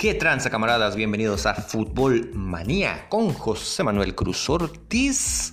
¿Qué tranza camaradas? Bienvenidos a Fútbol Manía con José Manuel Cruz Ortiz.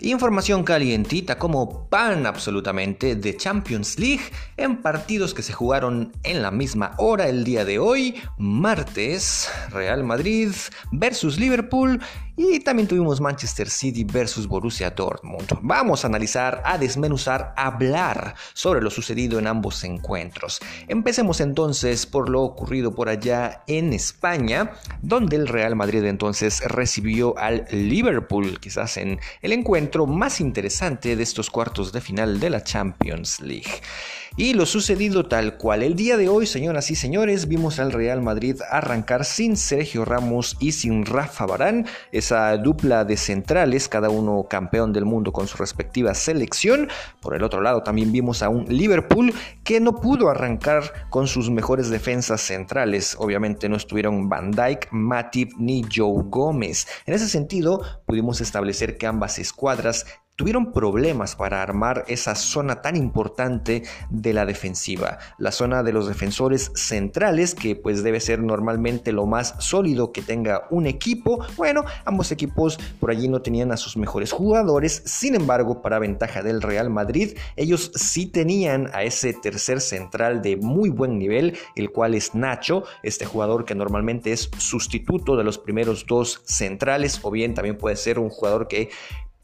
Información calientita como pan absolutamente de Champions League en partidos que se jugaron en la misma hora el día de hoy, martes, Real Madrid versus Liverpool y también tuvimos Manchester City versus Borussia Dortmund. Vamos a analizar, a desmenuzar, a hablar sobre lo sucedido en ambos encuentros. Empecemos entonces por lo ocurrido por allá en España, donde el Real Madrid entonces recibió al Liverpool, quizás en el encuentro más interesante de estos cuartos de final de la Champions League. Y lo sucedido tal cual. El día de hoy, señoras y señores, vimos al Real Madrid arrancar sin Sergio Ramos y sin Rafa Barán, esa dupla de centrales, cada uno campeón del mundo con su respectiva selección. Por el otro lado, también vimos a un Liverpool que no pudo arrancar con sus mejores defensas centrales. Obviamente no estuvieron Van Dijk, Matip ni Joe Gómez. En ese sentido, pudimos establecer que ambas escuadras tuvieron problemas para armar esa zona tan importante de la defensiva, la zona de los defensores centrales, que pues debe ser normalmente lo más sólido que tenga un equipo. Bueno, ambos equipos por allí no tenían a sus mejores jugadores, sin embargo, para ventaja del Real Madrid, ellos sí tenían a ese tercer central de muy buen nivel, el cual es Nacho, este jugador que normalmente es sustituto de los primeros dos centrales, o bien también puede ser un jugador que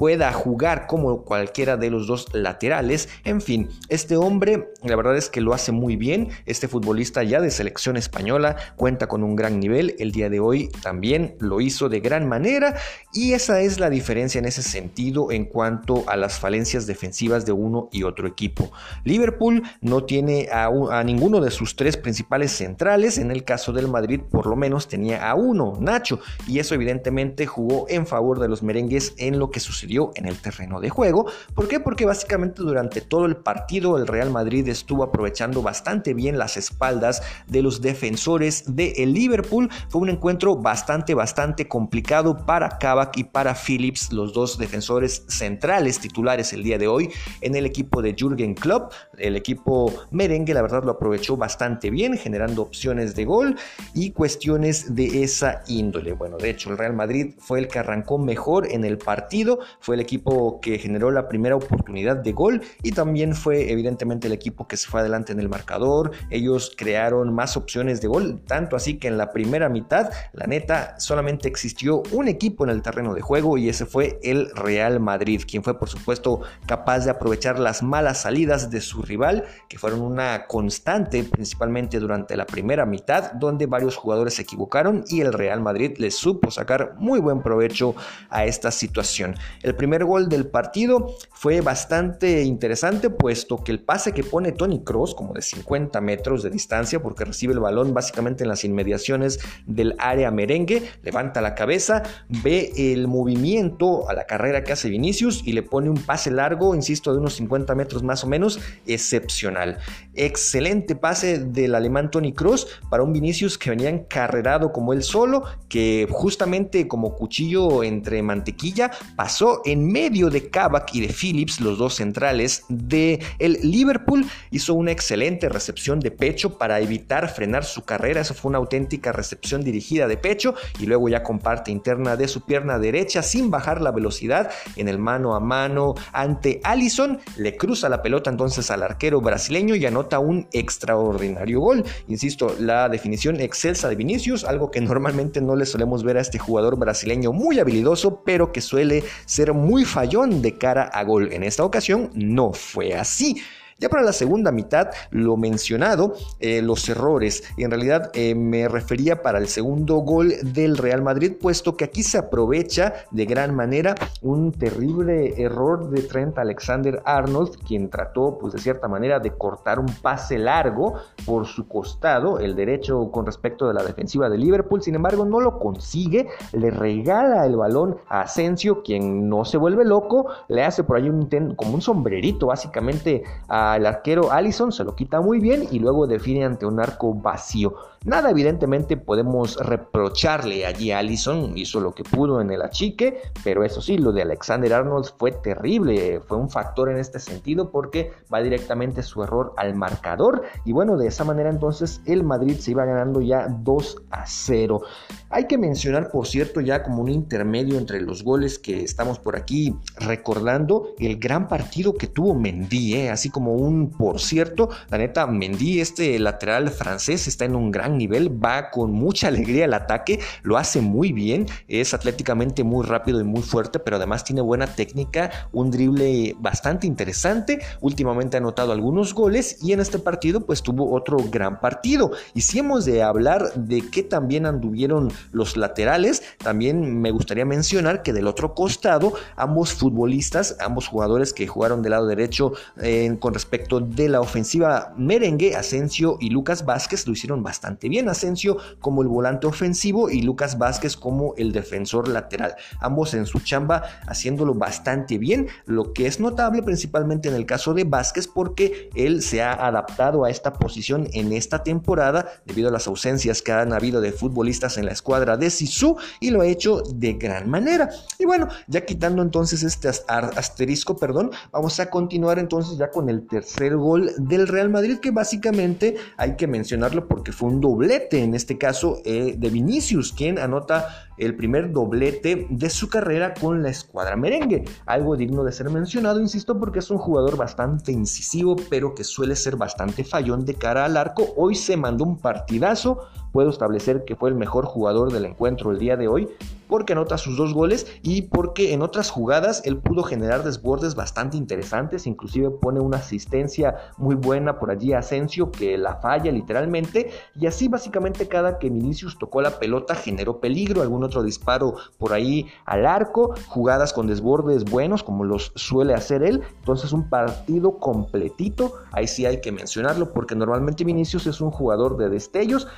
pueda jugar como cualquiera de los dos laterales. En fin, este hombre la verdad es que lo hace muy bien. Este futbolista ya de selección española cuenta con un gran nivel. El día de hoy también lo hizo de gran manera y esa es la diferencia en ese sentido en cuanto a las falencias defensivas de uno y otro equipo. Liverpool no tiene a, ninguno de sus tres principales centrales. En el caso del Madrid por lo menos tenía a uno, Nacho, y eso evidentemente jugó en favor de los merengues en lo que sucedió en el terreno de juego. ¿Por qué? Porque básicamente durante todo el partido el Real Madrid estuvo aprovechando bastante bien las espaldas de los defensores de el Liverpool. Fue un encuentro bastante, bastante complicado para Kavak y para Phillips, los dos defensores centrales titulares el día de hoy en el equipo de Jürgen Klopp. El equipo merengue, la verdad, lo aprovechó bastante bien, generando opciones de gol y cuestiones de esa índole. Bueno, de hecho, el Real Madrid fue el que arrancó mejor en el partido, fue el equipo que generó la primera oportunidad de gol y también fue evidentemente el equipo que se fue adelante en el marcador. Ellos crearon más opciones de gol, tanto así que en la primera mitad, la neta, solamente existió un equipo en el terreno de juego y ese fue el Real Madrid, quien fue por supuesto capaz de aprovechar las malas salidas de su rival, que fueron una constante principalmente durante la primera mitad, donde varios jugadores se equivocaron y el Real Madrid les supo sacar muy buen provecho a esta situación. El primer gol del partido fue bastante interesante, puesto que el pase que pone Tony Cross, como de 50 metros de distancia, porque recibe el balón básicamente en las inmediaciones del área merengue, levanta la cabeza, ve el movimiento a la carrera que hace Vinicius y le pone un pase largo, insisto, de unos 50 metros más o menos, excepcional. Excelente pase del alemán Tony Cross para un Vinicius que venía encarrerado como él solo, que justamente como cuchillo entre mantequilla pasó en medio de Kavak y de Phillips, los dos centrales de el Liverpool. Hizo una excelente recepción de pecho para evitar frenar su carrera. Eso fue una auténtica recepción dirigida de pecho y luego ya comparte interna de su pierna derecha sin bajar la velocidad en el mano a mano ante Allison. Le cruza la pelota entonces al arquero brasileño y anota un extraordinario gol. Insisto, la definición excelsa de Vinicius, algo que normalmente no le solemos ver a este jugador brasileño muy habilidoso, pero que suele ser muy fallón de cara a gol. En esta ocasión no fue así. Ya para la segunda mitad, lo mencionado, eh, los errores. En realidad eh, me refería para el segundo gol del Real Madrid, puesto que aquí se aprovecha de gran manera un terrible error de Trent Alexander Arnold, quien trató, pues de cierta manera, de cortar un pase largo por su costado, el derecho con respecto de la defensiva de Liverpool. Sin embargo, no lo consigue, le regala el balón a Asensio, quien no se vuelve loco, le hace por ahí un como un sombrerito básicamente a al arquero Allison, se lo quita muy bien y luego define ante un arco vacío. Nada evidentemente podemos reprocharle allí a Allison, hizo lo que pudo en el achique, pero eso sí, lo de Alexander Arnold fue terrible, fue un factor en este sentido porque va directamente su error al marcador y bueno, de esa manera entonces el Madrid se iba ganando ya 2 a 0. Hay que mencionar, por cierto, ya como un intermedio entre los goles que estamos por aquí recordando, el gran partido que tuvo Mendy, ¿eh? así como un por cierto, la neta, Mendy, este lateral francés, está en un gran nivel, va con mucha alegría al ataque, lo hace muy bien, es atléticamente muy rápido y muy fuerte, pero además tiene buena técnica, un drible bastante interesante, últimamente ha anotado algunos goles y en este partido pues tuvo otro gran partido. Y si hemos de hablar de que también anduvieron los laterales, también me gustaría mencionar que del otro costado, ambos futbolistas, ambos jugadores que jugaron del lado derecho eh, con respecto de la ofensiva merengue, Asensio y Lucas Vázquez lo hicieron bastante bien. Asensio como el volante ofensivo y Lucas Vázquez como el defensor lateral. Ambos en su chamba haciéndolo bastante bien, lo que es notable principalmente en el caso de Vázquez porque él se ha adaptado a esta posición en esta temporada debido a las ausencias que han habido de futbolistas en la escuadra de Sisu y lo ha hecho de gran manera. Y bueno, ya quitando entonces este asterisco, perdón, vamos a continuar entonces ya con el tercer gol del Real Madrid que básicamente hay que mencionarlo porque fue un doblete, en este caso eh, de Vinicius, quien anota el primer doblete de su carrera con la escuadra merengue. Algo digno de ser mencionado, insisto, porque es un jugador bastante incisivo, pero que suele ser bastante fallón de cara al arco. Hoy se mandó un partidazo, puedo establecer que fue el mejor jugador del encuentro el día de hoy, porque anota sus dos goles y porque en otras jugadas él pudo generar desbordes bastante interesantes, inclusive pone una asistencia muy buena por allí a Asensio que la falla literalmente y así básicamente cada que Vinicius tocó la pelota generó peligro, algún otro disparo por ahí al arco, jugadas con desbordes buenos como los suele hacer él, entonces un partido completito, ahí sí hay que mencionarlo porque normalmente Vinicius es un jugador de destellos,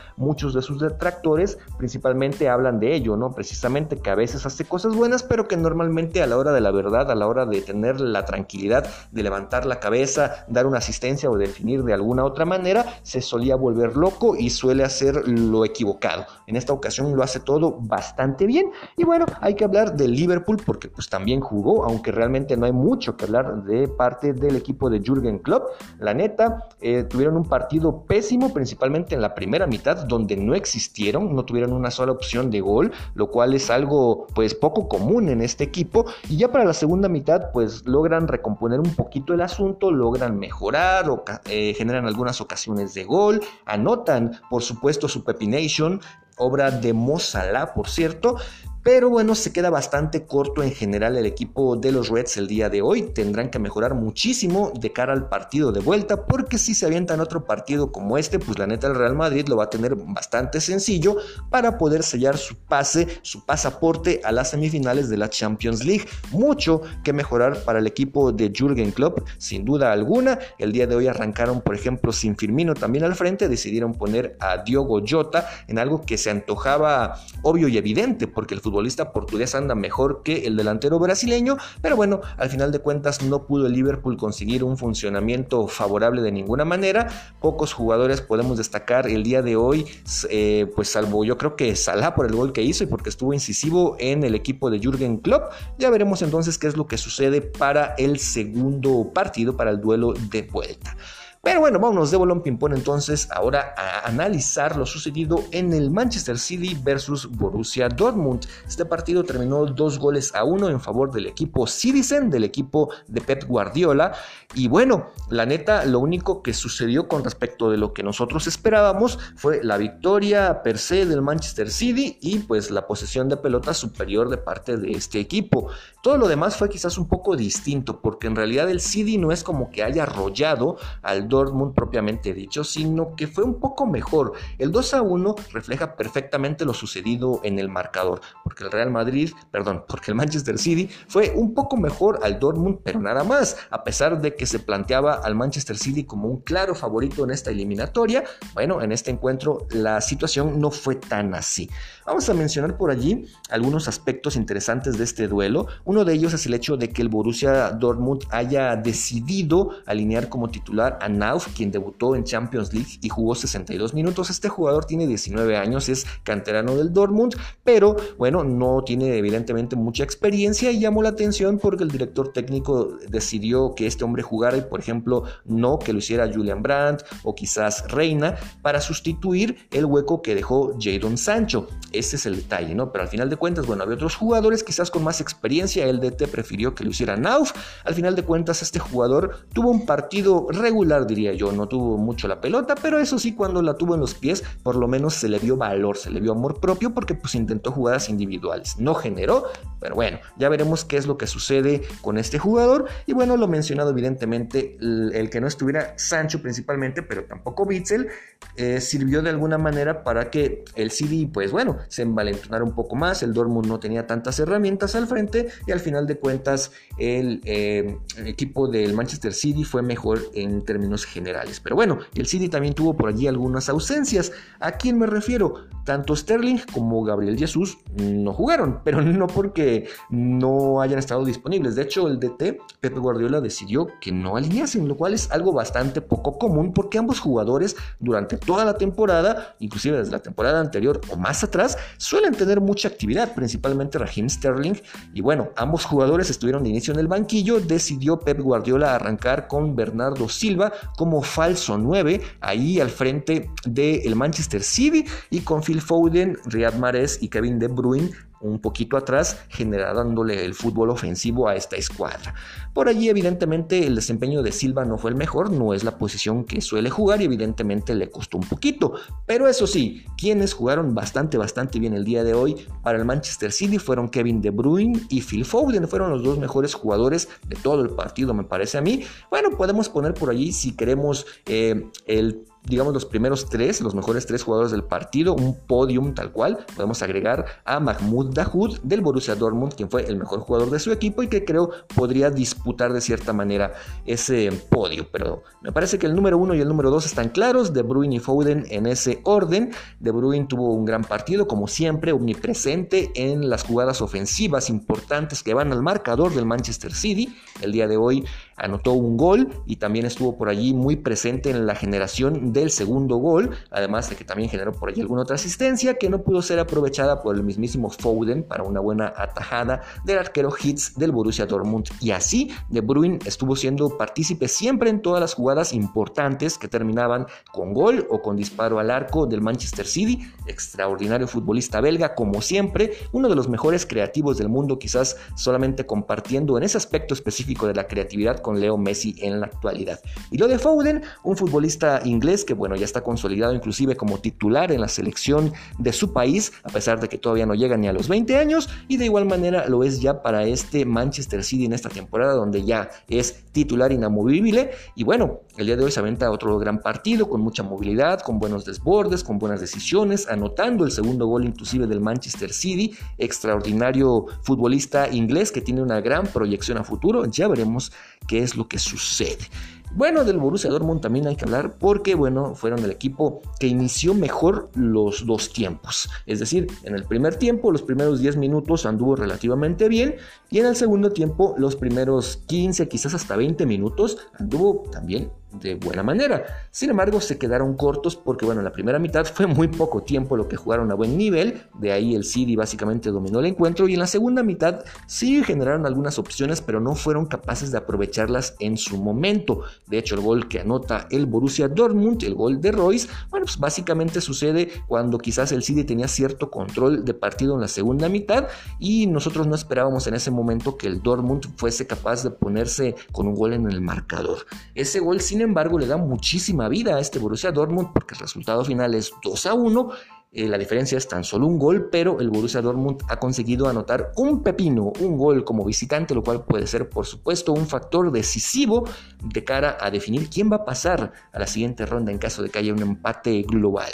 muchos de sus detractores principalmente hablan de ello, ¿no? Precisamente que a veces hace cosas buenas, pero que normalmente a la hora de la verdad, a la hora de tener la tranquilidad de levantar la cabeza, dar una asistencia o definir de alguna otra manera, se solía volver loco y suele hacer lo equivocado. En esta ocasión lo hace todo bastante bien. Y bueno, hay que hablar del Liverpool porque pues también jugó, aunque realmente no hay mucho que hablar de parte del equipo de Jürgen Klopp. La neta, eh, tuvieron un partido pésimo, principalmente en la primera mitad, donde no existieron, no tuvieron una sola opción de gol, lo cual es algo pues poco común en este equipo. Y ya para la segunda mitad pues logran recomponer un poquito el asunto, logran mejorar, o, eh, generan algunas ocasiones de gol, anotan por supuesto su Pepination, obra de Mozala por cierto, pero bueno, se queda bastante corto en general el equipo de los Reds el día de hoy. Tendrán que mejorar muchísimo de cara al partido de vuelta, porque si se avientan otro partido como este, pues la neta el Real Madrid lo va a tener bastante sencillo para poder sellar su pase, su pasaporte a las semifinales de la Champions League. Mucho que mejorar para el equipo de Jürgen Klopp, sin duda alguna. El día de hoy arrancaron, por ejemplo, sin Firmino también al frente, decidieron poner a Diogo Jota en algo que se antojaba obvio y evidente, porque el fútbol futbolista portugués anda mejor que el delantero brasileño, pero bueno, al final de cuentas no pudo el Liverpool conseguir un funcionamiento favorable de ninguna manera. Pocos jugadores podemos destacar el día de hoy, eh, pues salvo yo creo que Salah por el gol que hizo y porque estuvo incisivo en el equipo de Jürgen Klopp. Ya veremos entonces qué es lo que sucede para el segundo partido, para el duelo de vuelta. Pero bueno, vámonos de bolón ping-pong entonces ahora a analizar lo sucedido en el Manchester City versus Borussia Dortmund. Este partido terminó dos goles a uno en favor del equipo Citizen, del equipo de Pep Guardiola. Y bueno, la neta, lo único que sucedió con respecto de lo que nosotros esperábamos fue la victoria per se del Manchester City y pues la posesión de pelota superior de parte de este equipo. Todo lo demás fue quizás un poco distinto porque en realidad el City no es como que haya arrollado al Dortmund propiamente dicho, sino que fue un poco mejor. El 2 a 1 refleja perfectamente lo sucedido en el marcador, porque el Real Madrid, perdón, porque el Manchester City fue un poco mejor al Dortmund, pero nada más, a pesar de que se planteaba al Manchester City como un claro favorito en esta eliminatoria, bueno, en este encuentro la situación no fue tan así. Vamos a mencionar por allí algunos aspectos interesantes de este duelo. Uno de ellos es el hecho de que el Borussia Dortmund haya decidido alinear como titular a Nauf, quien debutó en Champions League y jugó 62 minutos. Este jugador tiene 19 años, es canterano del Dortmund, pero bueno, no tiene evidentemente mucha experiencia y llamó la atención porque el director técnico decidió que este hombre jugara y por ejemplo no que lo hiciera Julian Brandt o quizás Reina para sustituir el hueco que dejó Jadon Sancho. Ese es el detalle, ¿no? Pero al final de cuentas, bueno, había otros jugadores quizás con más experiencia. El DT prefirió que lo hiciera Nauf. Al final de cuentas, este jugador tuvo un partido regular, diría yo. No tuvo mucho la pelota, pero eso sí, cuando la tuvo en los pies, por lo menos se le vio valor, se le vio amor propio porque pues intentó jugadas individuales. No generó, pero bueno, ya veremos qué es lo que sucede con este jugador. Y bueno, lo mencionado evidentemente, el, que no estuviera Sancho principalmente, pero tampoco Bitzel, eh, sirvió de alguna manera para que el CD, pues bueno, se envalentonara un poco más, el Dortmund no tenía tantas herramientas al frente y al final de cuentas el, eh, equipo del Manchester City fue mejor en términos generales. Pero bueno, el City también tuvo por allí algunas ausencias. ¿A quién me refiero? Tanto Sterling como Gabriel Jesús no jugaron, pero no porque no hayan estado disponibles. De hecho, el DT, Pepe Guardiola, decidió que no alineasen, lo cual es algo bastante poco común porque ambos jugadores durante toda la temporada, inclusive desde la temporada anterior o más atrás, suelen tener mucha actividad, principalmente Raheem Sterling. Y bueno, ambos jugadores estuvieron de inicio en el banquillo. Decidió Pep Guardiola arrancar con Bernardo Silva como falso 9, ahí al frente del Manchester City, y con Phil Foden, Riyad Mahrez y Kevin De Bruyne un poquito atrás, generándole el fútbol ofensivo a esta escuadra. Por allí, evidentemente, el desempeño de Silva no fue el mejor, no es la posición que suele jugar y evidentemente le costó un poquito. Pero eso sí, quienes jugaron bastante, bastante bien el día de hoy para el Manchester City fueron Kevin De Bruyne y Phil Foden, fueron los dos mejores jugadores de todo el partido, me parece a mí. Bueno, podemos poner por allí si queremos eh, el digamos, los primeros tres, los mejores tres jugadores del partido, un podium tal cual. Podemos agregar a Mahmoud Dahoud del Borussia Dortmund, quien fue el mejor jugador de su equipo y que creo podría disputar de cierta manera ese podio. Pero me parece que el número uno y el número dos están claros, De Bruyne y Foden en ese orden. De Bruyne tuvo un gran partido, como siempre, omnipresente en las jugadas ofensivas importantes que van al marcador del Manchester City. El día de hoy anotó un gol y también estuvo por allí muy presente en la generación del segundo gol, además de que también generó por allí alguna otra asistencia que no pudo ser aprovechada por el mismísimo Foden para una buena atajada del arquero Hitz del Borussia Dortmund. Y así De Bruyne estuvo siendo partícipe siempre en todas las jugadas importantes que terminaban con gol o con disparo al arco del Manchester City, extraordinario futbolista belga como siempre, uno de los mejores creativos del mundo quizás solamente compartiendo en ese aspecto específico de la creatividad con Leo Messi en la actualidad. Y lo de Foden, un futbolista inglés que bueno, ya está consolidado inclusive como titular en la selección de su país, a pesar de que todavía no llega ni a los 20 años, y de igual manera lo es ya para este Manchester City en esta temporada, donde ya es titular inamovible. Y bueno, el día de hoy se aventa otro gran partido con mucha movilidad, con buenos desbordes, con buenas decisiones, anotando el segundo gol inclusive del Manchester City, extraordinario futbolista inglés que tiene una gran proyección a futuro. Ya veremos qué es lo que sucede. Bueno, del Borussia Dortmund también hay que hablar porque, bueno, fueron el equipo que inició mejor los dos tiempos. Es decir, en el primer tiempo, los primeros 10 minutos anduvo relativamente bien y en el segundo tiempo, los primeros 15, quizás hasta 20 minutos, anduvo también de buena manera. Sin embargo, se quedaron cortos porque, bueno, en la primera mitad fue muy poco tiempo lo que jugaron a buen nivel, de ahí el City básicamente dominó el encuentro y en la segunda mitad sí generaron algunas opciones, pero no fueron capaces de aprovecharlas en su momento. De hecho, el gol que anota el Borussia Dortmund, el gol de Royce, bueno, pues básicamente sucede cuando quizás el City tenía cierto control de partido en la segunda mitad y nosotros no esperábamos en ese momento que el Dortmund fuese capaz de ponerse con un gol en el marcador. Ese gol, sin embargo, le da muchísima vida a este Borussia Dortmund porque el resultado final es 2 a 1 eh, la diferencia es tan solo un gol, pero el Borussia Dortmund ha conseguido anotar un pepino, un gol como visitante, lo cual puede ser, por supuesto, un factor decisivo de cara a definir quién va a pasar a la siguiente ronda en caso de que haya un empate global.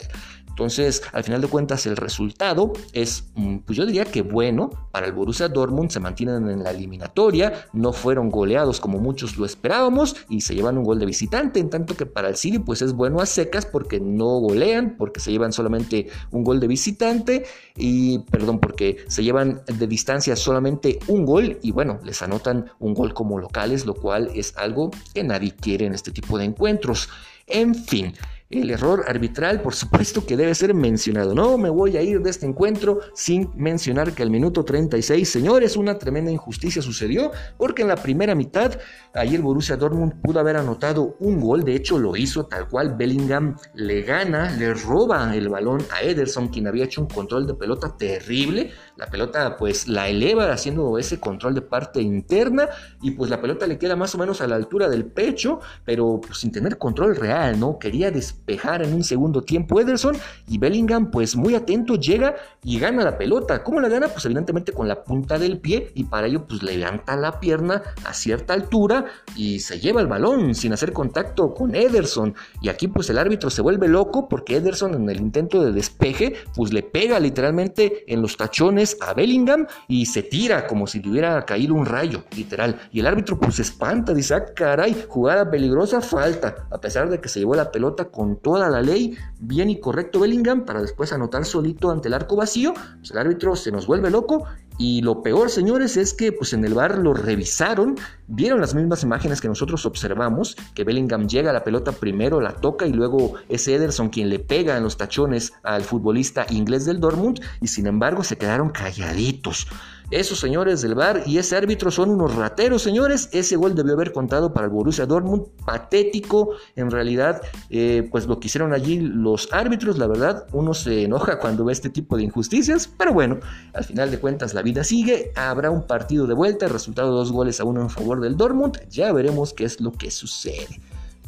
Entonces, al final de cuentas, el resultado es, mm, pues yo diría que bueno para el Borussia Dortmund, se mantienen en la eliminatoria, no fueron goleados como muchos lo esperábamos y se llevan un gol de visitante, en tanto que para el City pues es bueno a secas porque no golean, porque se llevan solamente un gol de visitante y, perdón, porque se llevan de distancia solamente un gol y bueno, les anotan un gol como locales, lo cual es algo que nadie quiere en este tipo de encuentros. En fin. El error arbitral, por supuesto que debe ser mencionado. No me voy a ir de este encuentro sin mencionar que al minuto 36, señores, una tremenda injusticia sucedió porque en la primera mitad, ayer Borussia Dortmund pudo haber anotado un gol, de hecho lo hizo tal cual, Bellingham le gana, le roba el balón a Ederson, quien había hecho un control de pelota terrible, la pelota pues la eleva haciendo ese control de parte interna y pues la pelota le queda más o menos a la altura del pecho, pero pues, sin tener control real, ¿no? Quería despejar en un segundo tiempo Ederson y Bellingham pues muy atento llega y gana la pelota. ¿Cómo la gana? Pues evidentemente con la punta del pie y para ello pues levanta la pierna a cierta altura y se lleva el balón sin hacer contacto con Ederson. Y aquí pues el árbitro se vuelve loco porque Ederson en el intento de despeje pues le pega literalmente en los tachones a Bellingham y se tira como si le hubiera caído un rayo, literal. Y el árbitro pues se espanta, dice, ah, caray, jugada peligrosa, falta, a pesar de que se llevó la pelota con toda la ley, bien y correcto Bellingham, para después anotar solito ante el arco vacío, pues el árbitro se nos vuelve loco y lo peor, señores, es que pues en el bar lo revisaron, vieron las mismas imágenes que nosotros observamos, que Bellingham llega a la pelota primero, la toca y luego es Ederson quien le pega en los tachones al futbolista inglés del Dortmund y sin embargo se quedaron calladitos. Esos señores del bar y ese árbitro son unos rateros, señores. Ese gol debió haber contado para el Borussia Dortmund. Patético, en realidad, eh, pues lo que hicieron allí los árbitros. La verdad, uno se enoja cuando ve este tipo de injusticias. Pero bueno, al final de cuentas, la vida sigue. Habrá un partido de vuelta. El resultado dos goles a uno en favor del Dortmund. Ya veremos qué es lo que sucede.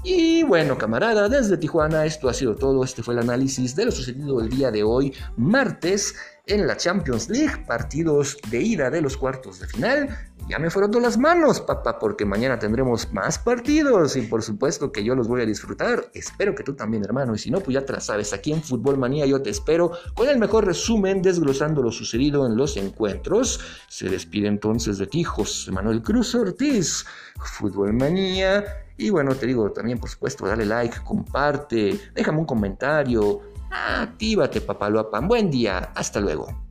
Y bueno, camarada, desde Tijuana esto ha sido todo. Este fue el análisis de lo sucedido el día de hoy, martes, en la Champions League, partidos de ida de los cuartos de final. Ya me todas las manos, papá, porque mañana tendremos más partidos y por supuesto que yo los voy a disfrutar. Espero que tú también, hermano. Y si no, pues ya te la sabes. Aquí en Fútbol Manía yo te espero con el mejor resumen desglosando lo sucedido en los encuentros. Se despide entonces de ti, José Manuel Cruz Ortiz. Fútbol Manía. Y bueno, te digo también, por supuesto, dale like, comparte, déjame un comentario, Actívate, papaloapan. Buen día. Hasta luego.